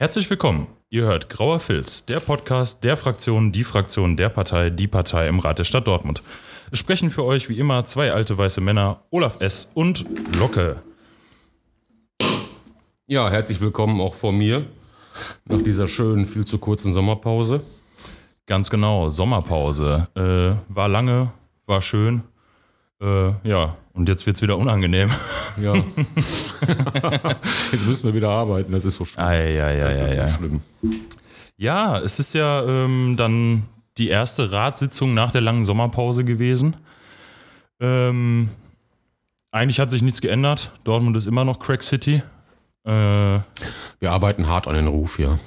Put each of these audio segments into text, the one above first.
Herzlich willkommen. Ihr hört Grauer Filz, der Podcast der Fraktion, die Fraktion der Partei, die Partei im Rat der Stadt Dortmund. Es sprechen für euch wie immer zwei alte weiße Männer, Olaf S. und Locke. Ja, herzlich willkommen auch von mir nach dieser schönen, viel zu kurzen Sommerpause. Ganz genau, Sommerpause. Äh, war lange, war schön. Äh, ja, und jetzt wird es wieder unangenehm. Ja. jetzt müssen wir wieder arbeiten, das ist so schlimm. Ei, ei, ei, das ist ei, so schlimm. Ja, es ist ja ähm, dann die erste Ratssitzung nach der langen Sommerpause gewesen. Ähm, eigentlich hat sich nichts geändert. Dortmund ist immer noch Crack City. Äh, Wir arbeiten hart an den Ruf, ja.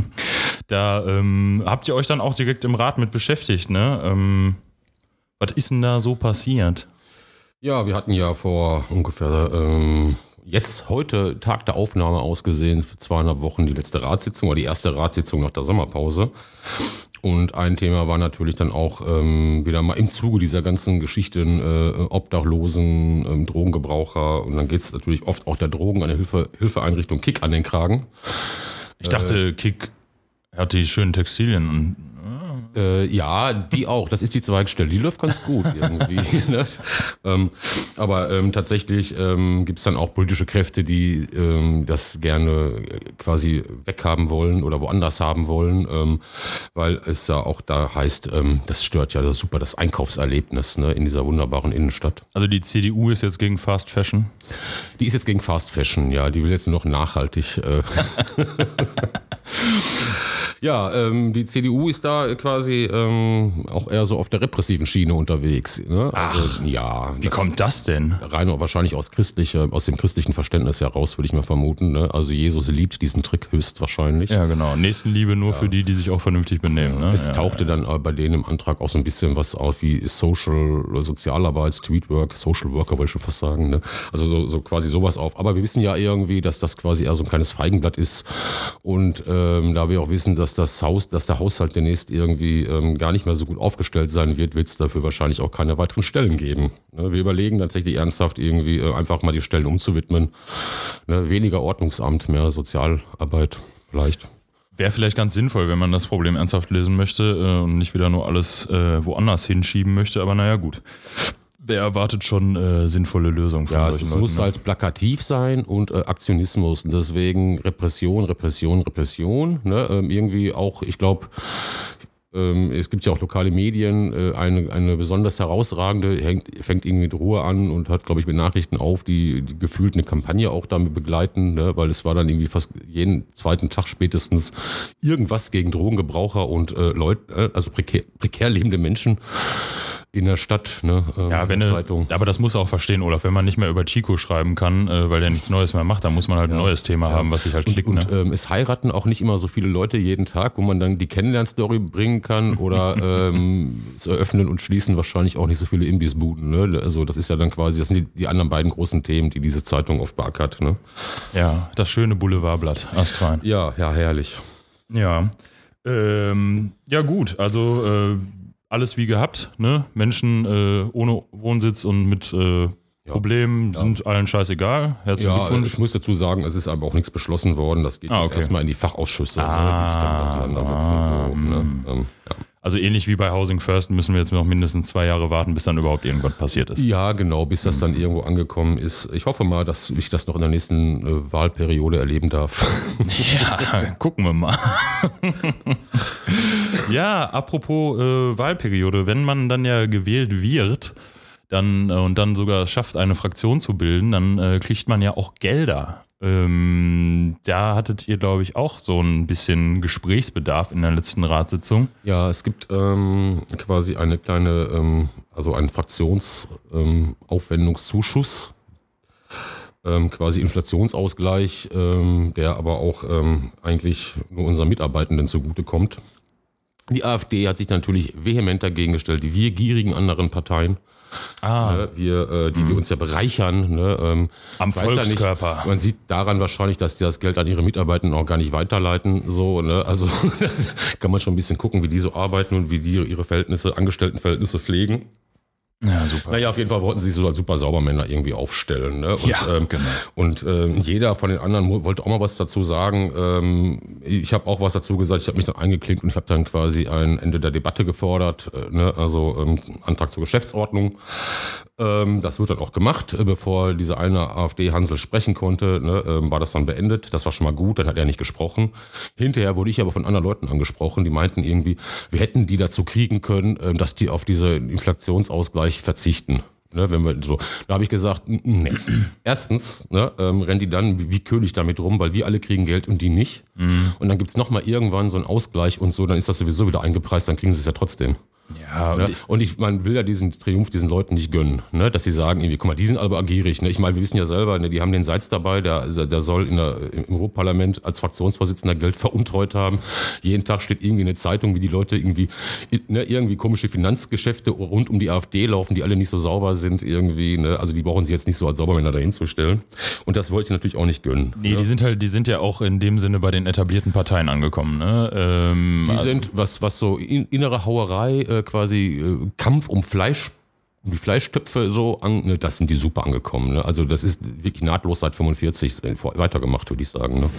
da ähm, habt ihr euch dann auch direkt im Rat mit beschäftigt, ne? Ähm, was ist denn da so passiert? Ja, wir hatten ja vor ungefähr ähm, jetzt heute Tag der Aufnahme ausgesehen für zweieinhalb Wochen die letzte Ratssitzung oder die erste Ratssitzung nach der Sommerpause. Und ein Thema war natürlich dann auch ähm, wieder mal im Zuge dieser ganzen Geschichten äh, Obdachlosen, ähm, Drogengebraucher und dann geht es natürlich oft auch der Drogen an der Hilfe, Hilfeeinrichtung Kick an den Kragen. Ich dachte, Kick hat die schönen Textilien und Äh, ja, die auch. Das ist die Zweigstelle. Die läuft ganz gut irgendwie. ne? ähm, aber ähm, tatsächlich ähm, gibt es dann auch politische Kräfte, die ähm, das gerne äh, quasi weghaben wollen oder woanders haben wollen, ähm, weil es ja auch da heißt, ähm, das stört ja das super das Einkaufserlebnis ne, in dieser wunderbaren Innenstadt. also die CDU ist jetzt gegen Fast Fashion. Die ist jetzt gegen Fast Fashion, ja. Die will jetzt nur noch nachhaltig. Äh ja, ähm, die CDU ist da quasi ähm, auch eher so auf der repressiven Schiene unterwegs. Ne? Also, ja. Wie kommt das denn? Rein wahrscheinlich aus christlicher, aus dem christlichen Verständnis heraus, würde ich mal vermuten. Ne? Also Jesus liebt diesen Trick höchstwahrscheinlich. Ja, genau. Nächstenliebe nur für die, die sich auch vernünftig benehmen. Ne? Es ja. tauchte dann bei denen im Antrag auch so ein bisschen was auf wie Social, Sozialarbeit, Streetwork, Social Worker, wollte ich schon fast sagen. Ne? Also so, so quasi sowas auf. Aber wir wissen ja irgendwie, dass das quasi eher so ein kleines Feigenblatt ist. Und ähm, da wir auch wissen, dass das Haus, dass der Haushalt demnächst irgendwie ähm, gar nicht mehr so gut aufgestellt sein wird, wird es dafür wahrscheinlich auch keine weiteren Stellen geben. Ne? Wir überlegen tatsächlich ernsthaft irgendwie äh, einfach mal die Stellen umzuwidmen. Ne? Weniger Ordnungsamt, mehr Sozialarbeit vielleicht. Wäre vielleicht ganz sinnvoll, wenn man das Problem ernsthaft lösen möchte äh, und nicht wieder nur alles äh, woanders hinschieben möchte. Aber naja, gut. Wer erwartet schon äh, sinnvolle Lösungen von Ja, es, Leuten, muss ne? halt plakativ sein und äh, Aktionismus. Und deswegen Repression, Repression, Repression. Ne? Ähm, irgendwie auch, ich glaube, ähm, es gibt ja auch lokale Medien, äh, eine, eine besonders herausragende, hängt, fängt irgendwie mit Ruhe an und hat, glaube ich, mit Nachrichten auf, die, die gefühlt eine Kampagne auch damit begleiten, ne? weil es war dann irgendwie fast jeden zweiten Tag spätestens irgendwas gegen Drogengebraucher und äh, Leute, äh, also prekär, prekär lebende Menschen in der Stadt, ne? ähm, Ja, wenn Zeitung. aber das muss auch verstehen, Olaf. Wenn man nicht mehr über Chico schreiben kann, äh, weil der nichts Neues mehr macht, dann muss man halt ein neues Thema haben, was sich halt klickt. Und ne? ähm, es heiraten auch nicht immer so viele Leute jeden Tag, wo man dann die Kennenlernstory bringen kann oder ähm, es eröffnen und schließen wahrscheinlich auch nicht so viele Imbissbuden. Ne? Also das ist ja dann quasi, das sind die, die anderen beiden großen Themen, die diese Zeitung oft beackert. Ne? Ja, das schöne Boulevardblatt, Astrein. Ja, ja, herrlich. Ja. Ähm, ja, gut, also äh, alles wie gehabt, ne? Menschen äh, ohne Wohnsitz und mit äh, Problemen sind allen scheißegal. Herzlichen Ja, Glückwunsch. ich muss dazu sagen, es ist aber auch nichts beschlossen worden. Das geht Ah, jetzt okay. erstmal in die Fachausschüsse, Ah, ne, die sich damit auseinandersetzen. So, ne? ähm, ja. Also ähnlich wie bei Housing First müssen wir jetzt noch mindestens zwei Jahre warten, bis dann überhaupt irgendwas passiert ist. Ja, genau, bis das dann irgendwo angekommen ist. Ich hoffe mal, dass ich das noch in der nächsten äh, Wahlperiode erleben darf. Ja, gucken wir mal. ja, apropos äh, Wahlperiode, wenn man dann ja gewählt wird, dann äh, und dann sogar schafft, eine Fraktion zu bilden, dann äh, kriegt man ja auch Gelder. Ähm, da hattet ihr, glaube ich, auch so ein bisschen Gesprächsbedarf in der letzten Ratssitzung. Ja, es gibt ähm, quasi eine kleine, ähm, also einen Fraktionsaufwendungszuschuss, ähm, quasi Inflationsausgleich, ähm, der aber auch ähm, eigentlich nur unseren Mitarbeitenden zugutekommt. Die AfD hat sich natürlich vehement dagegen gestellt, die wir gierigen anderen Parteien, Ah, ne, wir, äh, die wir uns ja bereichern. Ne, ähm, Am ja nicht, Volkskörper. man sieht daran wahrscheinlich, dass die das Geld an ihre Mitarbeiter auch gar nicht weiterleiten. So, ne? Also das kann man schon ein bisschen gucken, wie die so arbeiten und wie die ihre Verhältnisse, Angestelltenverhältnisse pflegen. Ja, super. Naja, auf jeden Fall wollten sie sich so als super Saubermänner irgendwie aufstellen. Ne? Und, ja, ähm, genau. Und äh, jeder von den anderen wollte auch mal was dazu sagen. Ähm, ich habe auch was dazu gesagt. Ich habe mich dann eingeklinkt und ich habe dann quasi ein Ende der Debatte gefordert. Äh, ne? Also ähm, Antrag zur Geschäftsordnung. Ähm, das wird dann auch gemacht, äh, bevor dieser eine AfD-Hansel sprechen konnte. Ne? Ähm, war das dann beendet. Das war schon mal gut. Dann hat er nicht gesprochen. Hinterher wurde ich aber von anderen Leuten angesprochen, die meinten irgendwie, wir hätten die dazu kriegen können, äh, dass die auf diese Inflationsausgleich Bereich verzichten. Ne, wenn wir so, da habe ich gesagt, nee. Erstens ne, ähm, rennen die dann wie König damit rum, weil wir alle kriegen Geld und die nicht. Mhm. Und dann gibt es nochmal irgendwann so einen Ausgleich und so, dann ist das sowieso wieder eingepreist, dann kriegen sie es ja trotzdem. Ja, und, ne? und ich, man will ja diesen Triumph diesen Leuten nicht gönnen, ne? dass sie sagen, irgendwie, guck mal, die sind aber gierig. Ne? Ich meine, wir wissen ja selber, ne? die haben den Seitz dabei, der, der soll in der, im Europaparlament als Fraktionsvorsitzender Geld veruntreut haben. Jeden Tag steht irgendwie eine Zeitung, wie die Leute irgendwie, ne, irgendwie komische Finanzgeschäfte rund um die AfD laufen, die alle nicht so sauber sind irgendwie. Ne? Also die brauchen sie jetzt nicht so als Saubermänner dahin zu stellen. Und das wollte ich natürlich auch nicht gönnen. Nee, ne? die sind halt, die sind ja auch in dem Sinne bei den etablierten Parteien angekommen. Ne? Ähm, die sind, was, was so innere Hauerei äh, quasi Kampf um Fleisch die Fleischtöpfe so an, ne, das sind die super angekommen. Ne? Also das ist wirklich nahtlos seit 45 äh, weitergemacht, würde ich sagen. Ne?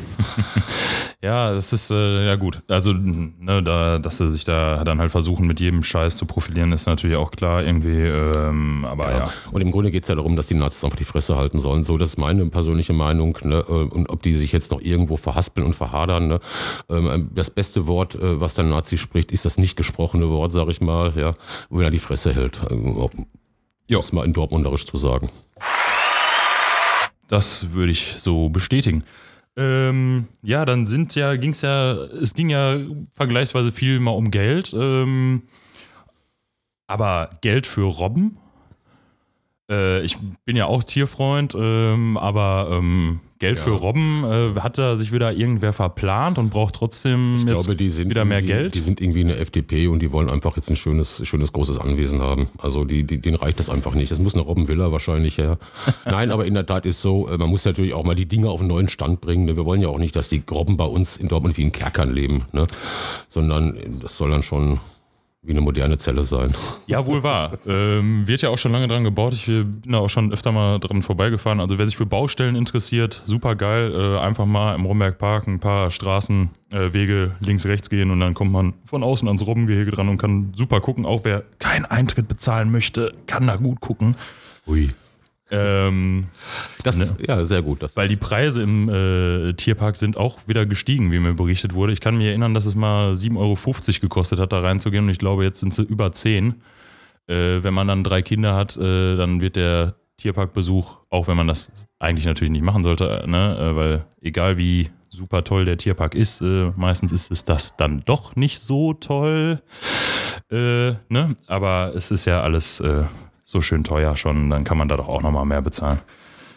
ja, das ist äh, ja gut. Also ne, da, dass sie sich da dann halt versuchen, mit jedem Scheiß zu profilieren, ist natürlich auch klar irgendwie. Ähm, aber ja. ja. Und im Grunde geht es ja darum, dass die Nazis einfach die Fresse halten sollen. So, das ist meine persönliche Meinung. Ne? Äh, und ob die sich jetzt noch irgendwo verhaspeln und verhadern. Ne? Ähm, das beste Wort, äh, was der Nazi spricht, ist das nicht gesprochene Wort, sage ich mal. Ja, wenn er die Fresse hält ja. um es mal in Dortmunderisch zu sagen. Das würde ich so bestätigen. Ähm, ja, dann sind ja, ging es ja, es ging ja vergleichsweise viel mal um Geld. Ähm, aber Geld für Robben? Äh, ich bin ja auch Tierfreund, ähm, aber ähm, Geld ja. für Robben, äh, hat da sich wieder irgendwer verplant und braucht trotzdem ich jetzt glaube, wieder mehr Geld? Die sind irgendwie eine FDP und die wollen einfach jetzt ein schönes, schönes großes Anwesen haben. Also die, die, denen reicht das einfach nicht. Das muss eine Robbenvilla wahrscheinlich her. Nein, aber in der Tat ist so, äh, man muss natürlich auch mal die Dinge auf einen neuen Stand bringen. Ne? Wir wollen ja auch nicht, dass die Robben bei uns in Dortmund wie in Kerkern leben, ne? sondern das soll dann schon wie eine moderne Zelle sein. Ja, wohl wahr. Ähm, wird ja auch schon lange dran gebaut. Ich bin da auch schon öfter mal dran vorbeigefahren. Also wer sich für Baustellen interessiert, super geil. Äh, einfach mal im Rombergpark ein paar Straßenwege äh, links, rechts gehen und dann kommt man von außen ans Robbengehege dran und kann super gucken. Auch wer keinen Eintritt bezahlen möchte, kann da gut gucken. Ui. Ähm, das, ne? Ja, sehr gut. Weil die Preise im äh, Tierpark sind auch wieder gestiegen, wie mir berichtet wurde. Ich kann mich erinnern, dass es mal 7,50 Euro gekostet hat, da reinzugehen. Und ich glaube, jetzt sind sie über 10. Äh, wenn man dann drei Kinder hat, äh, dann wird der Tierparkbesuch, auch wenn man das eigentlich natürlich nicht machen sollte, ne? Äh, weil egal wie super toll der Tierpark ist, äh, meistens ist es das dann doch nicht so toll. Äh, ne? Aber es ist ja alles so schön teuer schon, dann kann man da doch auch nochmal mehr bezahlen.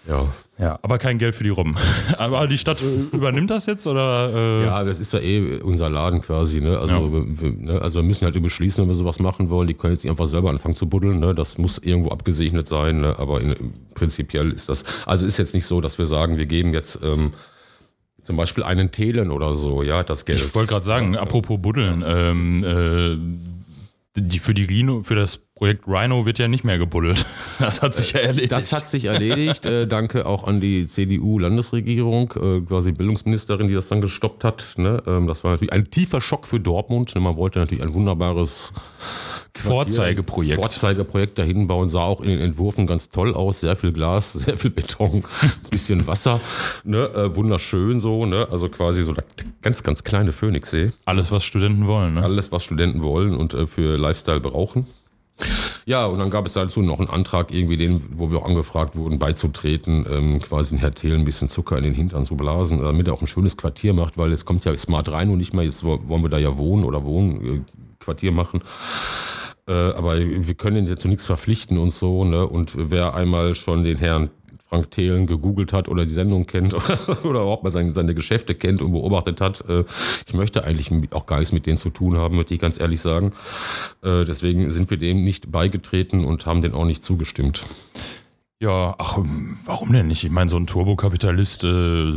Ja. Ja, aber kein Geld für die Robben. aber die Stadt übernimmt das jetzt oder? Äh? Ja, das ist ja eh unser Laden quasi. Ne? Also, ja. wir, ne? also wir müssen halt beschließen, wenn wir sowas machen wollen. Die können jetzt nicht einfach selber anfangen zu buddeln. Ne? Das muss irgendwo abgesegnet sein. Ne? Aber in, prinzipiell ist das. Also ist jetzt nicht so, dass wir sagen, wir geben jetzt ähm, zum Beispiel einen Thelen oder so, ja, das Geld. Ich wollte gerade sagen, apropos buddeln. Ähm, äh, die, für die Rhino, für das Projekt Rhino wird ja nicht mehr gebuddelt. Das hat sich ja erledigt. Das hat sich erledigt. äh, danke auch an die CDU-Landesregierung, äh, quasi Bildungsministerin, die das dann gestoppt hat. Ne? Ähm, das war natürlich ein tiefer Schock für Dortmund. Ne? Man wollte natürlich ein wunderbares Vorzeigeprojekt. Vorzeigeprojekt dahin bauen, sah auch in den Entwürfen ganz toll aus. Sehr viel Glas, sehr viel Beton, bisschen Wasser. Ne? Äh, wunderschön so. Ne? Also quasi so der ganz, ganz kleine Phoenixsee. Alles, was Studenten wollen. Ne? Alles, was Studenten wollen und äh, für Lifestyle brauchen. Ja, und dann gab es dazu noch einen Antrag, irgendwie den, wo wir auch angefragt wurden, beizutreten, ähm, quasi Herr Thiel ein bisschen Zucker in den Hintern zu blasen, damit er auch ein schönes Quartier macht, weil jetzt kommt ja Smart rein und nicht mehr, jetzt wollen wir da ja wohnen oder wohnen, äh, Quartier machen. Äh, aber wir können ihn ja zu nichts verpflichten und so, ne? Und wer einmal schon den Herrn Frank Thelen gegoogelt hat oder die Sendung kennt oder, oder überhaupt mal seine, seine, Geschäfte kennt und beobachtet hat. Äh, ich möchte eigentlich auch gar nichts mit denen zu tun haben, möchte ich ganz ehrlich sagen. Äh, deswegen sind wir dem nicht beigetreten und haben den auch nicht zugestimmt. Ja, ach, warum denn nicht? Ich meine, so ein Turbokapitalist, äh,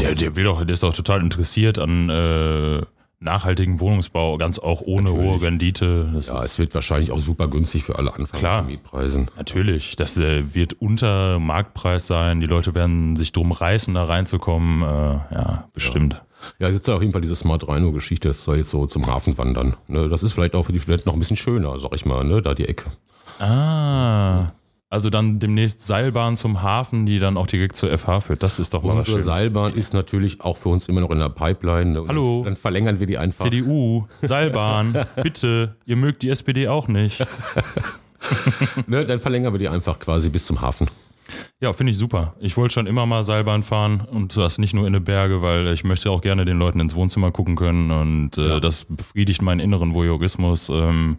der, der will doch, der ist doch total interessiert an, äh, nachhaltigen Wohnungsbau, ganz auch ohne Natürlich. hohe Rendite. Das Ja, es wird wahrscheinlich auch super günstig für alle mit Mietpreisen. natürlich, das äh, wird unter Marktpreis sein. Die Leute werden sich drum reißen, da reinzukommen. Äh, ja, bestimmt. Ja, jetzt ist ja auf jeden Fall diese Smart Rhino-Geschichte, das soll jetzt so zum Hafen wandern. Ne, das ist vielleicht auch für die Studenten noch ein bisschen schöner, sag ich mal, ne, da die Ecke. Ah. Also dann demnächst Seilbahn zum Hafen, die dann auch direkt zur FH führt. Das ist doch mal was Unsere Schönes. Seilbahn ist natürlich auch für uns immer noch in der Pipeline. Ne, und Hallo. Dann verlängern wir die einfach. CDU, Seilbahn, bitte, ihr mögt die SPD auch nicht. Ne, dann verlängern wir die einfach quasi bis zum Hafen. Ja, finde ich super. Ich wollte schon immer mal Seilbahn fahren und das nicht nur in den Berge, weil ich möchte auch gerne den Leuten ins Wohnzimmer gucken können und äh, das befriedigt meinen inneren Voyeurismus. Ähm,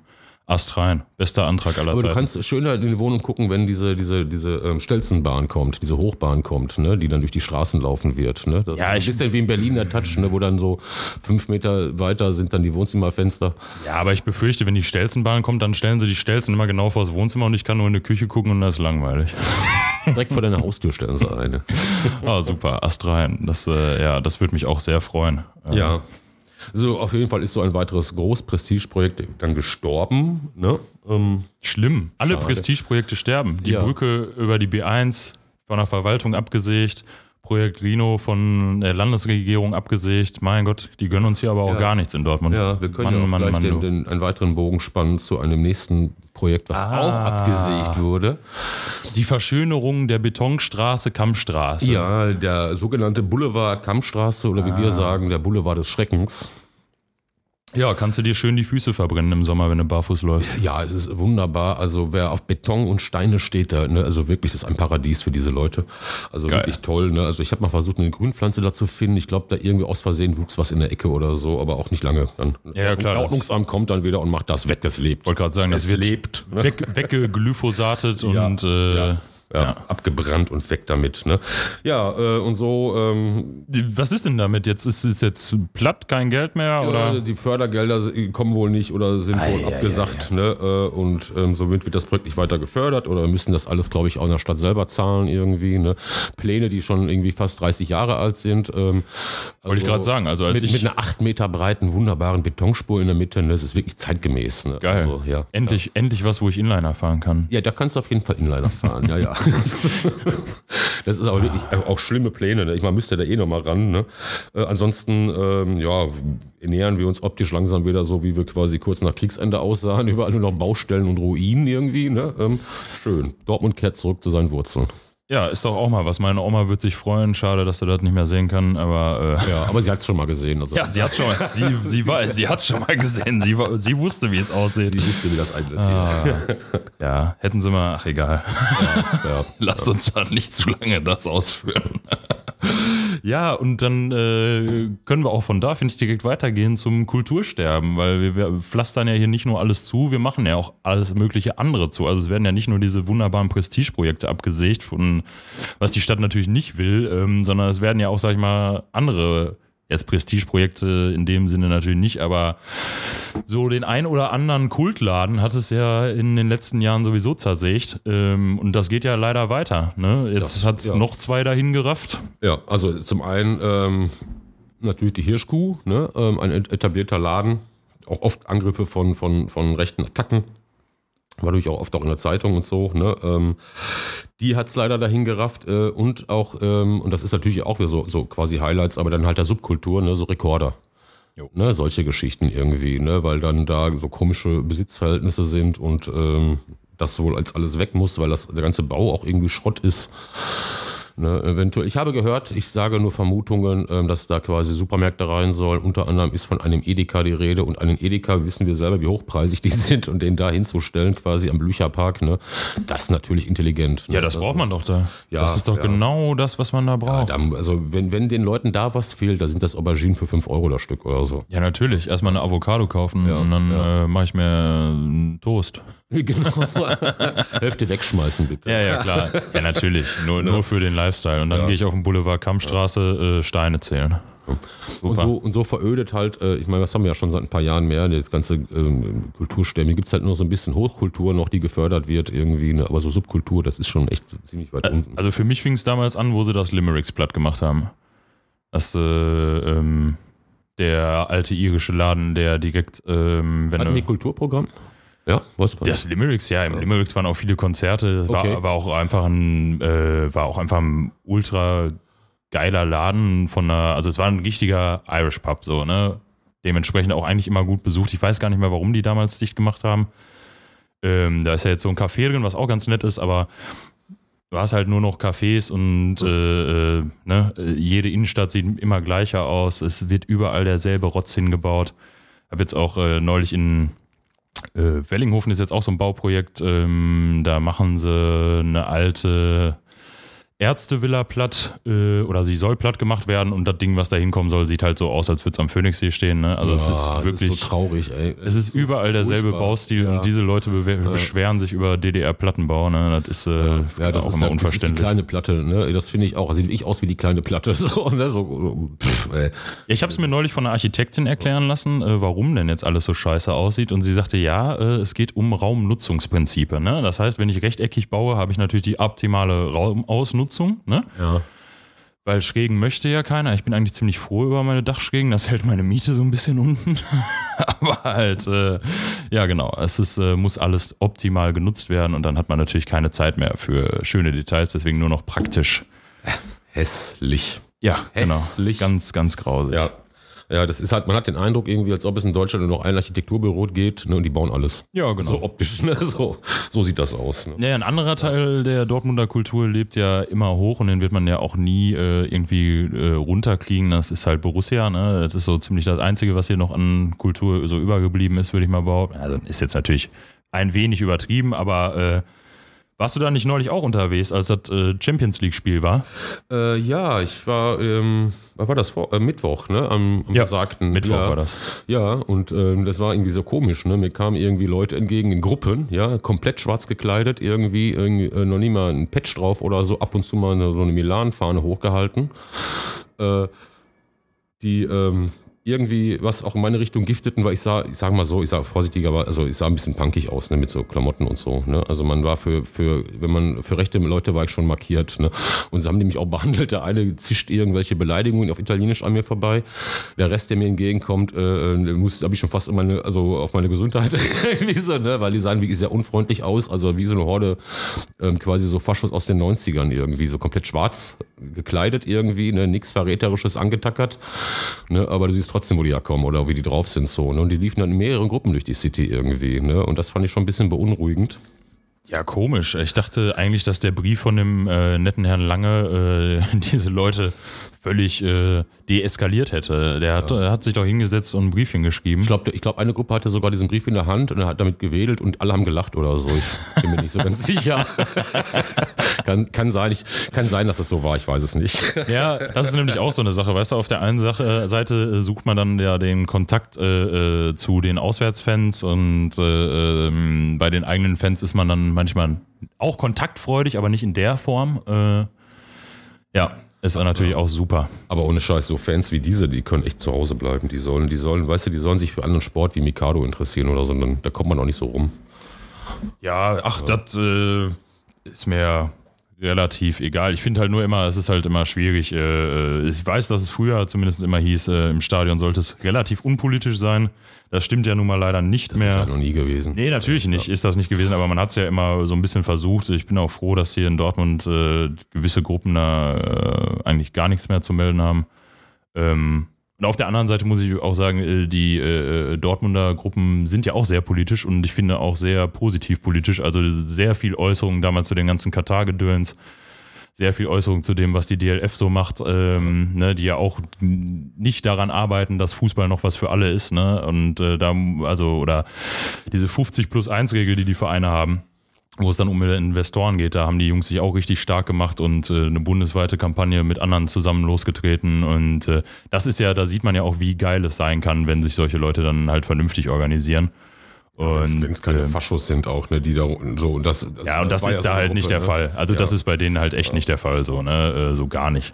Ast rein. Bester Antrag aller Aber du Zeiten. kannst schöner in die Wohnung gucken, wenn diese, diese, diese ähm, Stelzenbahn kommt, diese Hochbahn kommt, ne, die dann durch die Straßen laufen wird. Ne? Das Ja, ist ich- ein bisschen wie im Berliner Touch, ne, wo dann so fünf Meter weiter sind dann die Wohnzimmerfenster. ja, aber ich befürchte, wenn die Stelzenbahn kommt, dann stellen sie die Stelzen immer genau vor das Wohnzimmer und ich kann nur in die Küche gucken und das ist langweilig. Direkt vor deiner Haustür stellen sie eine. Ah, super, Ast rein. Das, äh, ja, das würde mich auch sehr freuen. Ja. So, auf jeden Fall ist so ein weiteres Groß-Prestige-Projekt dann gestorben. Ne? Ähm, Schlimm. Alle. Prestigeprojekte sterben. Die Ja. Brücke über die B1 von der Verwaltung abgesägt. Projekt Rino von der Landesregierung abgesägt. Mein Gott, die gönnen uns hier aber auch Ja. gar nichts in Dortmund. ja, wir können ja auch gleich den, du. den, einen weiteren Bogen spannen zu einem nächsten Projekt, was Ah. auch abgesägt wurde. Die Verschönerung der Betonstraße Kammstraße. Ja, der sogenannte Boulevard Kammstraße oder wie Ah. wir sagen, der Boulevard des Schreckens. Ja, kannst du dir schön die Füße verbrennen im Sommer, wenn du barfuß läufst. Ja, es ist wunderbar. Also wer auf Beton und Steine steht, da, ne, also wirklich, das ist ein Paradies für diese Leute. Also Geil. wirklich toll. Ne? Also ich habe mal versucht, eine Grünpflanze da zu finden. Ich glaube, da irgendwie aus Versehen wuchs was in der Ecke oder so, aber auch nicht lange. Dann, Ja, ja, klar, Das Ordnungsamt kommt dann wieder und macht das weg. Das lebt. wollte gerade sagen, das es wird lebt. Ne? weg, weggeglyphosatet Ja, und äh, ja. Ja, ja. abgebrannt und weg damit. Ne? Ja, äh, und so ähm, Was ist denn damit jetzt? Ist es jetzt platt, kein Geld mehr? Oder Oder? die Fördergelder kommen wohl nicht oder sind wohl Ei, ei, abgesagt. Ne? äh, Und ähm, somit wird das Projekt nicht weiter gefördert oder müssen das alles, glaube ich, auch in der Stadt selber zahlen irgendwie. Ne? Pläne, die schon irgendwie fast 30 Jahre alt sind. Ähm, Wollte ich gerade sagen. Also als mit, ich mit einer 8 Meter breiten, wunderbaren Betonspur in der Mitte. Ne? Das ist wirklich zeitgemäß. Ne? Geil. Also, ja. endlich, endlich was, wo ich Inliner fahren kann. Ja, da kannst du auf jeden Fall Inliner fahren, ja, ja. Das ist aber wirklich auch schlimme Pläne. Ne? Ich meine, müsste da eh noch mal ran. Ne? Äh, ansonsten, ähm, ja, ernähren wir uns optisch langsam wieder so, wie wir quasi kurz nach Kriegsende aussahen. Überall nur noch Baustellen und Ruinen irgendwie. Ne? Ähm, schön. Dortmund kehrt zurück zu seinen Wurzeln. Ja, ist doch auch mal was. Meine Oma wird sich freuen. Schade, dass er das nicht mehr sehen kann, aber äh, Ja, aber sie hat es schon mal gesehen. Also ja, sie hat schon mal, sie, sie war, sie hat schon mal gesehen. Sie, war, sie wusste, wie es aussieht. sie wusste, wie das eintritt Ah, ja, hätten sie mal, ach egal. hier. Ja. Lass uns dann nicht zu lange das ausführen. Ja, und dann äh, können wir auch von da, finde ich, direkt weitergehen zum Kultursterben, weil wir, wir pflastern ja hier nicht nur alles zu, wir machen ja auch alles mögliche andere zu. Also es werden ja nicht nur diese wunderbaren Prestigeprojekte abgesägt, von, was die Stadt natürlich nicht will, ähm, sondern es werden ja auch, sag ich mal, andere Jetzt Prestigeprojekte in dem Sinne natürlich nicht, aber so den ein oder anderen Kultladen hat es ja in den letzten Jahren sowieso zersägt. Ähm, und das geht ja leider weiter. Ne? Jetzt hat es ja. noch zwei dahin gerafft. Ja, also zum einen ähm, natürlich die Hirschkuh, ne? ähm, ein et- etablierter Laden, auch oft Angriffe von, von, von rechten Attacken. War natürlich auch oft auch in der Zeitung und so. Ne? Ähm, die hat es leider dahin gerafft äh, und auch, ähm, und das ist natürlich auch wieder so, so quasi Highlights, aber dann halt der Subkultur, ne? so Rekorder. Jo. Ne, solche Geschichten irgendwie, ne, weil dann da so komische Besitzverhältnisse sind und ähm, das wohl als alles weg muss, weil das, der ganze Bau auch irgendwie Schrott ist. Ne, eventuell. Ich habe gehört, ich sage nur Vermutungen, ähm, dass da quasi Supermärkte rein sollen. Unter anderem ist von einem Edeka die Rede und einen Edeka wissen wir selber, wie hochpreisig die sind und den da hinzustellen, quasi am Blücherpark, ne, das ist natürlich intelligent. Ne? Ja, das braucht man doch da. Ja, das ist doch ja. genau das, was man da Ja, braucht. da, also wenn, wenn den Leuten da was fehlt, da sind das Auberginen für 5 Euro das Stück oder so. Ja, natürlich. Erstmal eine Avocado kaufen und dann äh, mache ich mir einen Toast. Genau. Hälfte wegschmeißen, bitte. Ja, ja, klar. Ja, natürlich. Nur, nur für den Lifestyle. Und dann gehe ich auf den Boulevard Kammstraße äh, Steine zählen. Und so, und so verödet halt, äh, ich meine, das haben wir ja schon seit ein paar Jahren mehr, das ganze ähm, Kulturstämme. Gibt es halt nur so ein bisschen Hochkultur noch, die gefördert wird irgendwie, ne? aber so Subkultur, das ist schon echt ziemlich weit unten. Also für mich fing es damals an, wo sie das Limericks platt gemacht haben. Das, äh, ähm, der alte irische Laden, der direkt, ähm, wenn Hatten du. die Kulturprogramm? Ja, was Das Limericks, ja, im Limericks waren auch viele Konzerte. Das Okay. war, war auch einfach ein, äh, war auch einfach ein ultra geiler Laden von einer, also es war ein richtiger Irish Pub, so, ne? Dementsprechend auch eigentlich immer gut besucht. Ich weiß gar nicht mehr, warum die damals dicht gemacht haben. Ähm, da ist ja jetzt so ein Café drin, was auch ganz nett ist, aber du hast halt nur noch Cafés und äh, äh, ne? jede Innenstadt sieht immer gleicher aus. Es wird überall derselbe Rotz hingebaut. Habe jetzt auch äh, neulich in Wellinghofen ist jetzt auch so ein Bauprojekt. Ähm, da machen sie eine alte Ärztevilla platt äh, oder sie soll platt gemacht werden und das Ding, was da hinkommen soll, sieht halt so aus, als würde es am Phoenixsee stehen. Ne? Also es ist wirklich. so traurig, ey. es ist so überall derselbe furchtbar. Baustil Ja. und diese Leute bewe- beschweren sich über DDR-Plattenbau. Ne? Das ist äh, Ja, das auch ist, immer halt, das ist die unverständlich. kleine Platte, ne? Das finde ich auch. Sieht ich aus wie die kleine Platte. So, ne? so, pff. Ich habe es mir neulich von einer Architektin erklären lassen, äh, warum denn jetzt alles so scheiße aussieht. Und sie sagte, ja, äh, es geht um Raumnutzungsprinzipe. Ne? Das heißt, wenn ich rechteckig baue, habe ich natürlich die optimale Raumausnutzung. Ne? Ja. Weil Schrägen möchte ja keiner. Ich bin eigentlich ziemlich froh über meine Dachschrägen. Das hält meine Miete so ein bisschen unten. Aber halt, äh, ja genau, es ist, äh, muss alles optimal genutzt werden und dann hat man natürlich keine Zeit mehr für schöne Details, deswegen nur noch praktisch. Hässlich. Ja, Hässlich. genau. Ganz, ganz grausig. Ja. Ja, das ist halt, man hat den Eindruck irgendwie, als ob es in Deutschland nur noch ein Architekturbüro geht, ne, und die bauen alles. Ja, genau. So optisch, ne? So, so sieht das aus. Ne? Ja, ein anderer Teil der Dortmunder Kultur lebt ja immer hoch und den wird man ja auch nie äh, irgendwie äh, runterkriegen. Das ist halt Borussia, ne? Das ist so ziemlich das Einzige, was hier noch an Kultur so übergeblieben ist, würde ich mal behaupten. Also ist jetzt natürlich ein wenig übertrieben, aber äh, warst du da nicht neulich auch unterwegs, als das äh, Champions League-Spiel war? Äh, ja, ich war, ähm, was war das vor? Äh, Mittwoch, ne? Am, am Ja, besagten. Mittwoch ja. war das. Ja, und ähm, das war irgendwie so komisch, ne? Mir kamen irgendwie Leute entgegen in Gruppen, ja, komplett schwarz gekleidet, irgendwie, irgendwie äh, noch nie mal ein Patch drauf oder so, ab und zu mal eine, so eine Milan-Fahne hochgehalten. Äh, die ähm, irgendwie was auch in meine Richtung gifteten, weil ich sah, ich sag mal so, ich sah vorsichtiger, aber also ich sah ein bisschen punkig aus, ne, mit so Klamotten und so, ne? Also man war für, für, wenn man, für rechte Leute war ich schon markiert, ne? Und so haben die mich auch behandelt. Der eine zischt irgendwelche Beleidigungen auf Italienisch an mir vorbei. Der Rest, der mir entgegenkommt, äh, muss, habe ich schon fast meine, also auf meine Gesundheit so, ne? Weil die sahen wie sehr unfreundlich aus, also wie so eine Horde, ähm, quasi so Faschos aus den 90ern irgendwie, so komplett schwarz gekleidet irgendwie, ne? Nichts Verräterisches angetackert, ne? Aber du siehst trotzdem, wo die herkommen oder wie die drauf sind so, ne? Und die liefen dann in mehreren Gruppen durch die City irgendwie, ne? Und das fand ich schon ein bisschen beunruhigend. Ja, komisch. Ich dachte eigentlich, dass der Brief von dem äh, netten Herrn Lange äh, diese Leute völlig äh, deeskaliert hätte. Der hat, äh, hat sich doch hingesetzt und ein Briefchen geschrieben. Ich glaube, ich glaub, eine Gruppe hatte sogar diesen Brief in der Hand und er hat damit gewedelt und alle haben gelacht oder so. Ich bin mir nicht so ganz sicher. kann, kann, sein, ich, kann sein, dass es so war, ich weiß es nicht. Ja, das ist nämlich auch so eine Sache. Weißt du, auf der einen Sache, Seite äh, sucht man dann ja den Kontakt äh, äh, zu den Auswärtsfans und äh, ähm, bei den eigenen Fans ist man dann manchmal auch kontaktfreudig, aber nicht in der Form. Äh, ja, ist natürlich auch super. Aber ohne Scheiß, so Fans wie diese, die können echt zu Hause bleiben. Die sollen, die sollen, weißt du, die sollen sich für anderen Sport wie Mikado interessieren oder so. Dann, da kommt man auch nicht so rum. Ja, ach, das äh, ist mir relativ egal. Ich finde halt nur immer, es ist halt immer schwierig. Äh, ich weiß, dass es früher zumindest immer hieß, äh, im Stadion sollte es relativ unpolitisch sein. Das stimmt ja nun mal leider nicht Das mehr. ist halt noch nie gewesen. Nee, natürlich nicht, ist das nicht gewesen, aber man hat es ja immer so ein bisschen versucht. Ich bin auch froh, dass hier in Dortmund äh, gewisse Gruppen da äh, eigentlich gar nichts mehr zu melden haben. Und auf der anderen Seite muss ich auch sagen, äh, die äh, Dortmunder Gruppen sind ja auch sehr politisch und ich finde auch sehr positiv politisch. Also sehr viel Äußerungen damals zu den ganzen Katar-Gedöns sehr viel Äußerung zu dem, was die DLF so macht, ähm, ne, die ja auch nicht daran arbeiten, dass Fußball noch was für alle ist, ne? Und äh, da, also, oder diese 50 plus 1 Regel, die die Vereine haben, wo es dann um Investoren geht, da haben die Jungs sich auch richtig stark gemacht und äh, eine bundesweite Kampagne mit anderen zusammen losgetreten. Und äh, das ist ja, da sieht man ja auch, wie geil es sein kann, wenn sich solche Leute dann halt vernünftig organisieren. Und, Wenn es keine äh, Faschos sind auch, ne, die da so und das, das ja, und das, war ist so da eine halt Gruppe, nicht der ne? Fall. Also das Ja. ist bei denen halt echt nicht der Fall, so, ne? Äh, So gar nicht.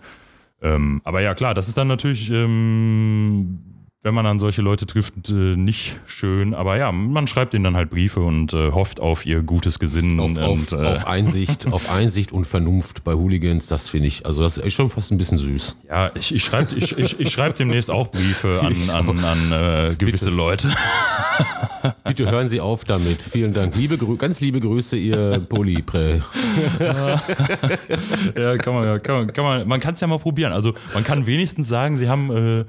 Ähm, aber ja, klar, das ist dann natürlich, ähm, wenn man dann solche Leute trifft, äh, nicht schön. Aber ja, man schreibt ihnen dann halt Briefe und äh, hofft auf ihr gutes Gesinnen. Auf, und, auf, äh, auf, Einsicht, auf Einsicht und Vernunft bei Hooligans, das finde ich, also das ist schon fast ein bisschen süß. Ja, ich, ich schreibe ich, ich, ich schreib demnächst auch Briefe an, an, an äh, gewisse Bitte. Leute. Bitte hören Sie auf damit. Vielen Dank. Liebe, ganz liebe Grüße, Ihr Polyprä. ja, kann man, kann man, kann man, man kann es ja mal probieren. Also man kann wenigstens sagen, Sie haben äh,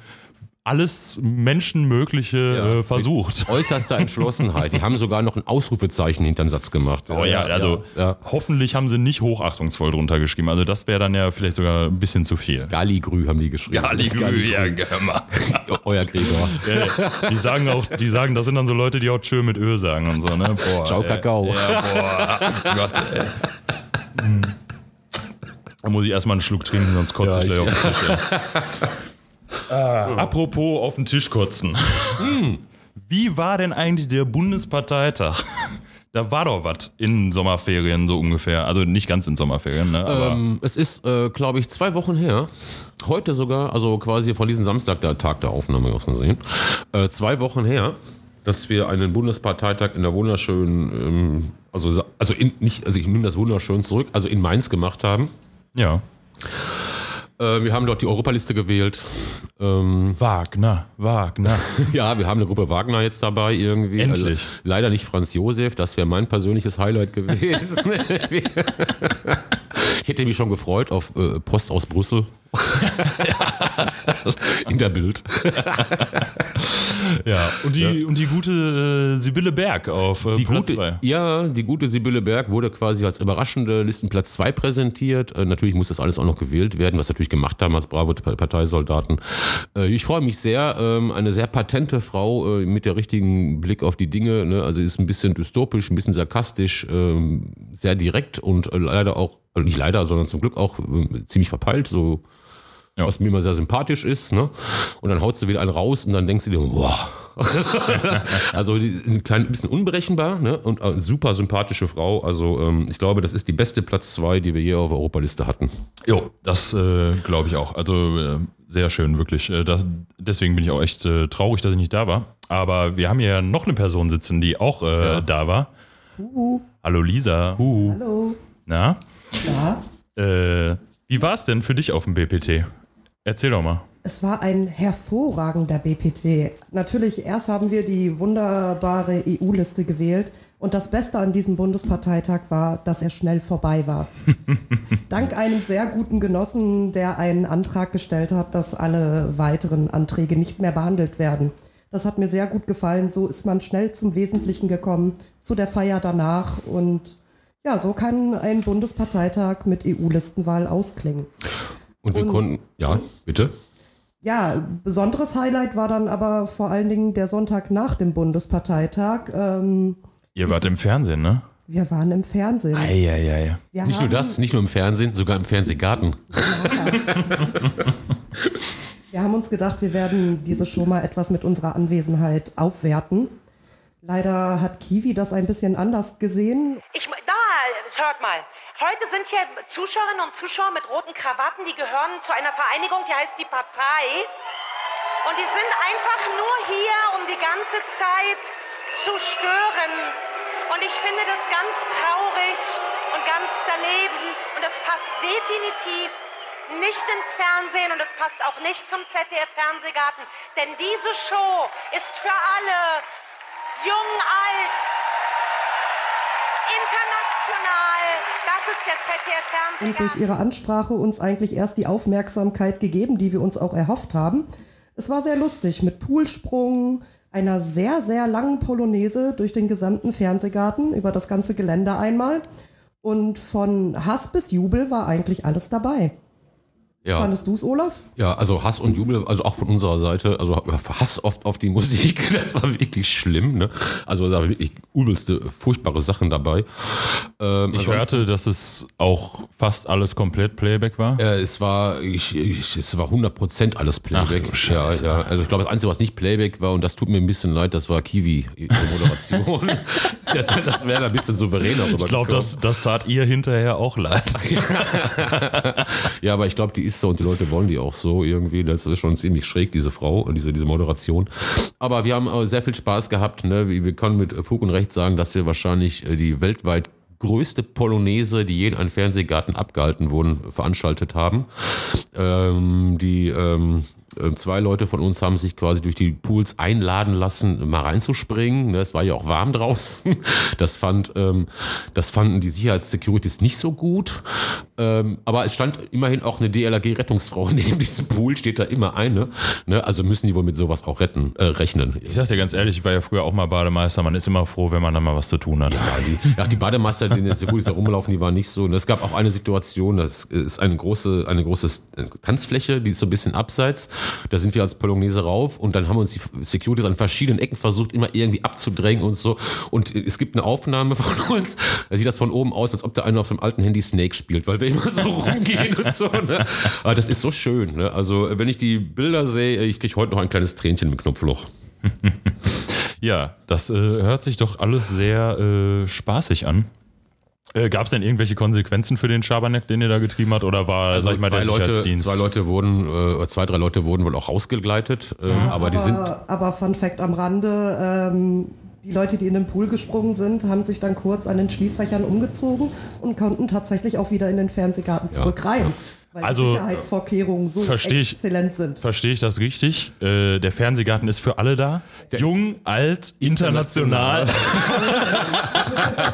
alles Menschenmögliche ja, äh, versucht. äußerster Entschlossenheit. Die haben sogar noch ein Ausrufezeichen hinterm Satz gemacht. Oh ja, also ja. hoffentlich haben sie nicht hochachtungsvoll drunter geschrieben. Also das wäre dann ja vielleicht sogar ein bisschen zu viel. Galligrü haben die geschrieben. Galligrü, Galligrü. ja, Gömmer. Euer Gregor. Ja, die sagen auch, die sagen, das sind dann so Leute, die auch Tschö mit Ö sagen und so, ne? Boah, Ciao, Kakao. Ja, boah. Gott, ey. Da muss ich erstmal einen Schluck trinken, sonst kotze ich gleich auf den Tisch. Ey. Ah. Apropos auf den Tisch kotzen. Hm. Wie war denn eigentlich der Bundesparteitag? Da war doch was in Sommerferien so ungefähr. Also nicht ganz in Sommerferien, ne? Ähm, es ist, äh, glaube ich, zwei Wochen her. Heute sogar, also quasi von diesem Samstag, der Tag der Aufnahme aus gesehen. Äh, zwei Wochen her, dass wir einen Bundesparteitag in der wunderschönen, ähm, also, also in, nicht, also ich nehme das wunderschön zurück, also in Mainz gemacht haben. Ja. Äh, wir haben dort die Europaliste gewählt. Ähm, Wagner, Wagner. ja, wir haben eine Gruppe Wagner jetzt dabei irgendwie. Endlich. Also, leider nicht Franz Josef, das wäre mein persönliches Highlight gewesen. ich hätte mich schon gefreut auf äh, Post aus Brüssel. In der Bild. ja, und die, ja. und die gute äh, Sibylle Berg auf äh, die Platz 2. Ja, die gute Sibylle Berg wurde quasi als überraschende Listenplatz 2 präsentiert. Äh, natürlich muss das alles auch noch gewählt werden, was natürlich gemacht haben als bravo Parteisoldaten. Äh, ich freue mich sehr. Ähm, eine sehr patente Frau äh, mit der richtigen Blick auf die Dinge. Ne? Also ist ein bisschen dystopisch, ein bisschen sarkastisch, ähm, sehr direkt und äh, leider auch, nicht leider, sondern zum Glück auch ziemlich verpeilt, so ja. was mir immer sehr sympathisch ist. Ne? Und dann haut sie wieder einen raus und dann denkst du dir, boah. also ein klein bisschen unberechenbar ne? und eine super sympathische Frau. Also ähm, ich glaube, das ist die beste Platz zwei, die wir je auf der Europaliste hatten. Jo, das äh, glaube ich auch. Also äh, sehr schön, wirklich. Äh, das, deswegen bin ich auch echt äh, traurig, dass ich nicht da war. Aber wir haben ja noch eine Person sitzen, die auch äh, ja. da war. Huhu. Hallo Lisa. Huhu. Hallo. Na? Ja. Äh, wie war es denn für dich auf dem BPT? Erzähl doch mal. Es war ein hervorragender BPT. Natürlich, erst haben wir die wunderbare EU-Liste gewählt. Und das Beste an diesem Bundesparteitag war, dass er schnell vorbei war. Dank einem sehr guten Genossen, der einen Antrag gestellt hat, dass alle weiteren Anträge nicht mehr behandelt werden. Das hat mir sehr gut gefallen. So ist man schnell zum Wesentlichen gekommen, zu der Feier danach. Und ja, so kann ein Bundesparteitag mit EU-Listenwahl ausklingen. Und wir und, konnten, ja, bitte. Ja, besonderes Highlight war dann aber vor allen Dingen der Sonntag nach dem Bundesparteitag. Ähm, Ihr wart im Fernsehen, ne? Wir waren im Fernsehen. Eieiei. Wir nicht nur das, nicht nur im Fernsehen, sogar im Fernsehgarten. Ja. wir haben uns gedacht, wir werden diese Show mal etwas mit unserer Anwesenheit aufwerten. Leider hat Kiwi das ein bisschen anders gesehen. Ich, da, hört mal. Heute sind hier Zuschauerinnen und Zuschauer mit roten Krawatten, die gehören zu einer Vereinigung, die heißt die Partei. Und die sind einfach nur hier, um die ganze Zeit zu stören. Und ich finde das ganz traurig und ganz daneben. Und das passt definitiv nicht ins Fernsehen und es passt auch nicht zum ZDF-Fernsehgarten. Denn diese Show ist für alle, jung, alt, international. Das ist der ZDF-Fernsehgarten. Und durch ihre Ansprache uns eigentlich erst die Aufmerksamkeit gegeben, die wir uns auch erhofft haben. Es war sehr lustig mit Poolsprung, einer sehr, sehr langen Polonaise durch den gesamten Fernsehgarten, über das ganze Gelände einmal. Und von Hass bis Jubel war eigentlich alles dabei. Ja. Fandest du es, Olaf? Ja, also Hass und Jubel, also auch von unserer Seite, also Hass oft auf die Musik, das war wirklich schlimm, ne? Also da waren wirklich übelste, furchtbare Sachen dabei. Ähm, ich hörte, dass es auch fast alles komplett Playback war. Ja, es war, ich, ich, es war 100% alles Playback. Ach. Ja, ja. Also ich glaube, das Einzige, was nicht Playback war, und das tut mir ein bisschen leid, das war Kiwi, die Moderation. das das wäre ein bisschen souveräner. Ich glaube, das, das tat ihr hinterher auch leid. ja, aber ich glaube, die ist Kulisse und die Leute wollen die auch so irgendwie. Das ist schon ziemlich schräg, diese Frau, diese, diese Moderation. Aber wir haben äh, sehr viel Spaß gehabt. Ne? Wir können mit Fug und Recht sagen, dass wir wahrscheinlich äh, die weltweit größte Polonaise, die je in einem Fernsehgarten abgehalten wurden, veranstaltet haben. Ähm, die ähm, äh, zwei Leute von uns haben sich quasi durch die Pools einladen lassen, mal reinzuspringen. Ne, Es war ja auch warm draußen. Das, fand, ähm, das fanden die Sicherheitssecurities nicht so gut. Ähm, aber es stand immerhin auch eine DLRG-Rettungsfrau neben diesem Pool, steht da immer eine. Ne, Also müssen die wohl mit sowas auch retten, äh, rechnen. Ich sag dir ganz ehrlich, ich war ja früher auch mal Bademeister. Man ist immer froh, wenn man dann mal was zu tun hat. Ja, die, ja, die Bademeister, die in der Securities da rumlaufen, die waren nicht so. Und es gab auch eine Situation, das ist eine große, eine große Tanzfläche, die ist so ein bisschen abseits. Da sind wir als Polonaise rauf und dann haben uns die Securities an verschiedenen Ecken versucht, immer irgendwie abzudrängen und so. Und es gibt eine Aufnahme von uns, da sieht das von oben aus, als ob der eine auf dem alten Handy Snake spielt, weil wir immer so rumgehen und so. Ne? Aber das ist so schön. Ne? Also, wenn ich die Bilder sehe, ich kriege heute noch ein kleines Tränchen im Knopfloch. Ja, das äh, hört sich doch alles sehr äh, spaßig an. Äh, Gab es denn irgendwelche Konsequenzen für den Schabernack, den ihr da getrieben habt? Oder war, sag ich mal, der Also zwei, Leute, Sicherheitsdienst? zwei Leute wurden, äh, zwei, drei Leute wurden wohl auch rausgegleitet, ähm, aber die sind Aber, aber Fun Fact am Rande, ähm, die Leute, die in den Pool gesprungen sind, haben sich dann kurz an den Schließfächern umgezogen und konnten tatsächlich auch wieder in den Fernsehgarten zurück rein. Weil Also, die Sicherheitsvorkehrungen so ich- exzellent sind. Verstehe ich das richtig? Äh, der Fernsehgarten ist für alle da. Jung, alt, international.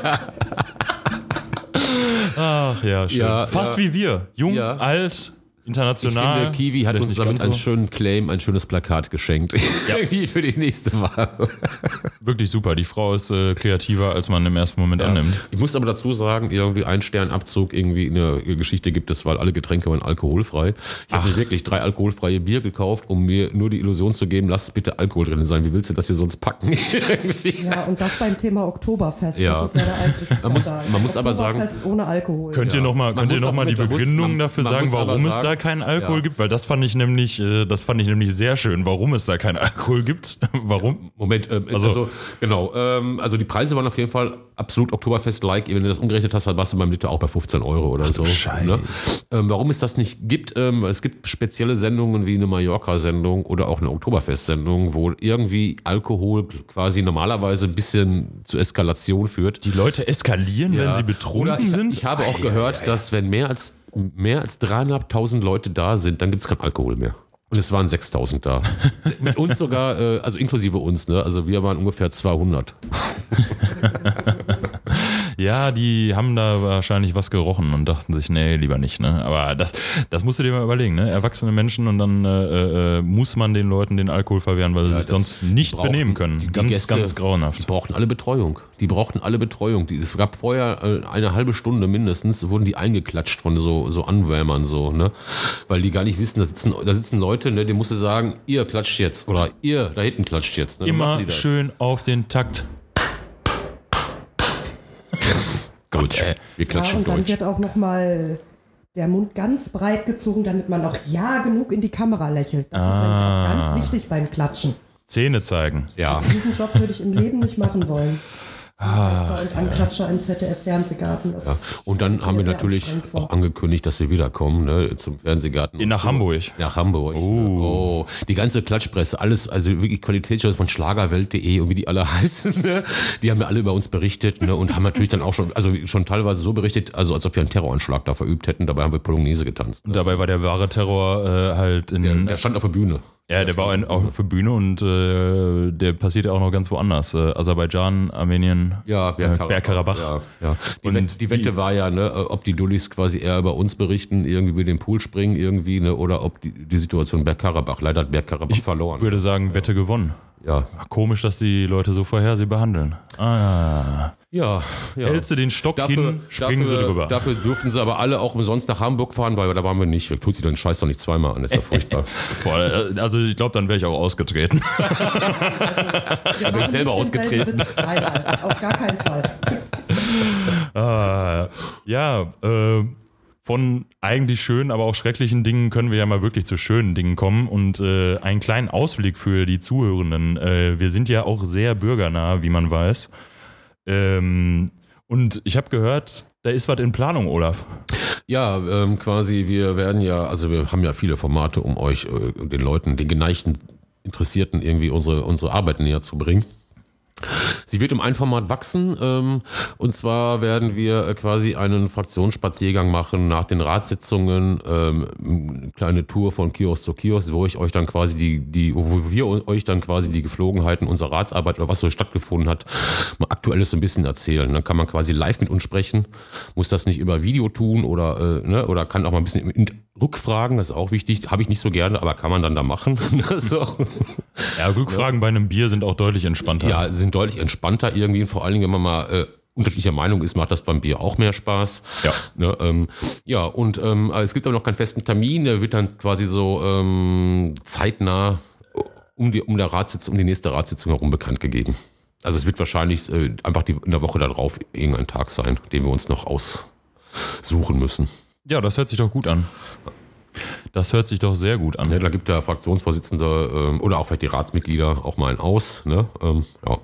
Ach ja, schön. Ja, Fast ja. wie wir. Jung, Ja. alt, Ich international. finde, Kiwi hat uns damit einen so. schönen Claim, ein schönes Plakat geschenkt. Irgendwie für die nächste Wahl. Wirklich super. Die Frau ist äh, kreativer, als man im ersten Moment annimmt. Ich muss aber dazu sagen, irgendwie ein Sternabzug irgendwie in der Geschichte gibt es, weil alle Getränke waren alkoholfrei. Ich habe mir wirklich drei alkoholfreie Bier gekauft, um mir nur die Illusion zu geben, lass bitte Alkohol drin sein. Wie willst du das hier sonst packen? Ja, und das beim Thema Oktoberfest. Ja. Das ist ja der eigentliche Man muss- man muss aber sagen- Oktoberfest ohne Alkohol. Könnt ihr Ja. nochmal noch mal aber- die man muss- Begründung dafür man sagen, warum es da keinen Alkohol Ja. gibt? Weil das fand ich nämlich, äh, das fand ich nämlich sehr schön, warum es da keinen Alkohol gibt. warum? Moment, ähm, Also- also, genau, ähm, also die Preise waren auf jeden Fall absolut Oktoberfest-like. Wenn du das umgerechnet hast, dann warst du beim Liter auch bei 15 Euro oder so. Scheiße. Ne? Ähm, warum es das nicht gibt, ähm, es gibt spezielle Sendungen wie eine Mallorca-Sendung oder auch eine Oktoberfest-Sendung, wo irgendwie Alkohol quasi normalerweise ein bisschen zu Eskalation führt. Die Leute eskalieren, wenn Ja. sie betrunken ich, sind? Ich habe auch gehört, dass wenn mehr als, mehr als dreieinhalbtausend Leute da sind, dann gibt es keinen Alkohol mehr. Und es waren 6000 da. Mit uns sogar, äh, also inklusive uns, ne? Also wir waren ungefähr 200. Ja, die haben da wahrscheinlich was gerochen und dachten sich, nee, lieber nicht. Ne? Aber das, das musst du dir mal überlegen. Ne? Erwachsene Menschen und dann äh, äh, muss man den Leuten den Alkohol verwehren, weil sie sich das- sonst nicht die brauchen- benehmen können. die ganz, Gäste- ganz Die grauenhaft. brauchten alle Betreuung. Die brauchten alle Betreuung. Die, es gab vorher äh, eine halbe Stunde mindestens, wurden die eingeklatscht von so, so Anwärmern, so, ne? Weil die gar nicht wissen, da sitzen, da sitzen Leute, ne? Die musst du sagen, ihr klatscht jetzt oder ihr da hinten klatscht jetzt. Ne? Immer die schön auf den Takt. Gut, ey, wir Ja, klatschen und dann Deutsch. wird auch nochmal der Mund ganz breit gezogen, damit man auch ja genug in die Kamera lächelt. Das ist nämlich auch Ah. ganz wichtig beim Klatschen. Zähne zeigen. Ja. Diesen Job würde ich im Leben nicht machen wollen. Ah, Anklatscher und Anklatscher im ZDF-Fernsehgarten. Das Und dann haben wir natürlich auch angekündigt, dass wir wiederkommen ne, zum Fernsehgarten. Nach Hamburg. Nach Hamburg. Oh. oh. Die ganze Klatschpresse, alles, also wirklich Qualitätsjournal von Schlagerwelt.de und wie die alle heißen, ne? die haben ja alle über uns berichtet ne? und haben natürlich dann auch schon, also schon teilweise so berichtet, also als ob wir einen Terroranschlag da verübt hätten. Dabei haben wir Polonaise getanzt. Und dabei war der wahre Terror äh, halt in. Der, der stand auf der Bühne. Ja, der war auch für Bühne und äh, der passiert ja auch noch ganz woanders. Äh, Aserbaidschan, Armenien, Ja, äh, Bergkarabach. Ja, ja. Die, Und Wette, die Wette war ja, ne, ob die Dullis quasi eher über uns berichten, irgendwie über den Pool springen irgendwie, ne, oder ob die, die Situation Bergkarabach. Leider hat Bergkarabach verloren. Ich würde sagen, Wette gewonnen. Ja. Komisch, dass die Leute so vorhersehbar behandeln. Ah, Ja, ja. Hältst du den Stock hin, springen dafür, sie drüber. Dafür durften sie aber alle auch umsonst nach Hamburg fahren, weil da waren wir nicht. Tut sie den Scheiß doch nicht zweimal an, ist ja furchtbar. Boah, also ich glaube, dann wäre ich auch ausgetreten. Wir Aber ich selber ausgetreten. Zweimal. Auf gar keinen Fall. ah, ja, äh, von eigentlich schönen, aber auch schrecklichen Dingen können wir ja mal wirklich zu schönen Dingen kommen und äh, einen kleinen Ausblick für die Zuhörenden. Äh, wir sind ja auch sehr bürgernah, wie man weiß. Ähm, und ich habe gehört, da ist was in Planung, Olaf. Ja, ähm, quasi, wir werden ja, also wir haben ja viele Formate, um euch, äh, den Leuten, den geneigten Interessierten irgendwie unsere, unsere Arbeit näher zu bringen. Sie wird um ein Format wachsen. Ähm, und zwar werden wir äh, quasi einen Fraktionsspaziergang machen nach den Ratssitzungen. Ähm, eine kleine Tour von Kiosk zu Kiosk, wo ich euch dann quasi die, die, wo wir euch dann quasi die Geflogenheiten unserer Ratsarbeit oder was so stattgefunden hat, mal aktuelles ein bisschen erzählen. Dann kann man quasi live mit uns sprechen, muss das nicht über Video tun oder, äh, ne, oder kann auch mal ein bisschen Rückfragen, das ist auch wichtig. Habe ich nicht so gerne, aber kann man dann da machen. so. Ja, Rückfragen ja. bei einem Bier sind auch deutlich entspannter. Ja, sind deutlich entspannter irgendwie. Vor allen Dingen, wenn man mal äh, unterschiedlicher Meinung ist, macht das beim Bier auch mehr Spaß. Ja. Ne, ähm, ja, und ähm, es gibt aber noch keinen festen Termin. Der wird dann quasi so ähm, zeitnah um die, um, der Ratssitzung, um die nächste Ratssitzung herum bekannt gegeben. Also es wird wahrscheinlich äh, einfach die, in der Woche darauf irgendein Tag sein, den wir uns noch aussuchen müssen. Ja, das hört sich doch gut an. Das hört sich doch sehr gut an. Ja, da gibt der Fraktionsvorsitzende ähm, oder auch vielleicht die Ratsmitglieder auch mal ein Aus. Ne? Ähm, ja.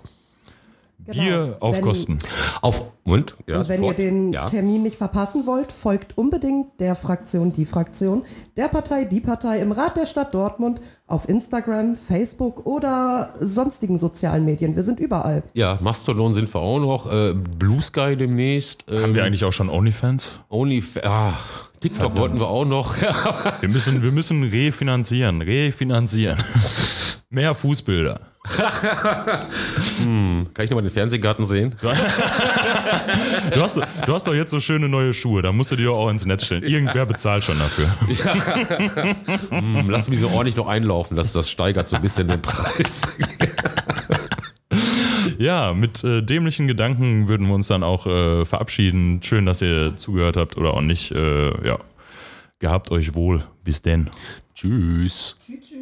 Genau. Bier auf wenn, Kosten. Auf und, ja, und wenn ihr den ja. Termin nicht verpassen wollt, folgt unbedingt der Fraktion, die Fraktion, der Partei, die Partei im Rat der Stadt Dortmund auf Instagram, Facebook oder sonstigen sozialen Medien. Wir sind überall. Ja, Mastodon sind wir auch noch. Äh, Blue Sky demnächst. Ähm, Haben wir eigentlich auch schon OnlyFans? OnlyFans. Ah, TikTok Verdammt. wollten wir auch noch. wir, müssen, wir müssen refinanzieren. Refinanzieren. Mehr Fußbilder. hm, kann ich nochmal den Fernsehgarten sehen? du, hast, du hast doch jetzt so schöne neue Schuhe, da musst du die auch ins Netz stellen. Irgendwer bezahlt schon dafür. hm, lass mich so ordentlich noch einlaufen, dass das steigert so ein bisschen den Preis. Ja, mit äh, dämlichen Gedanken würden wir uns dann auch äh, verabschieden. Schön, dass ihr zugehört habt oder auch nicht. Äh, ja, gehabt euch wohl. Bis denn. Tschüss. Tschüss. tschüss.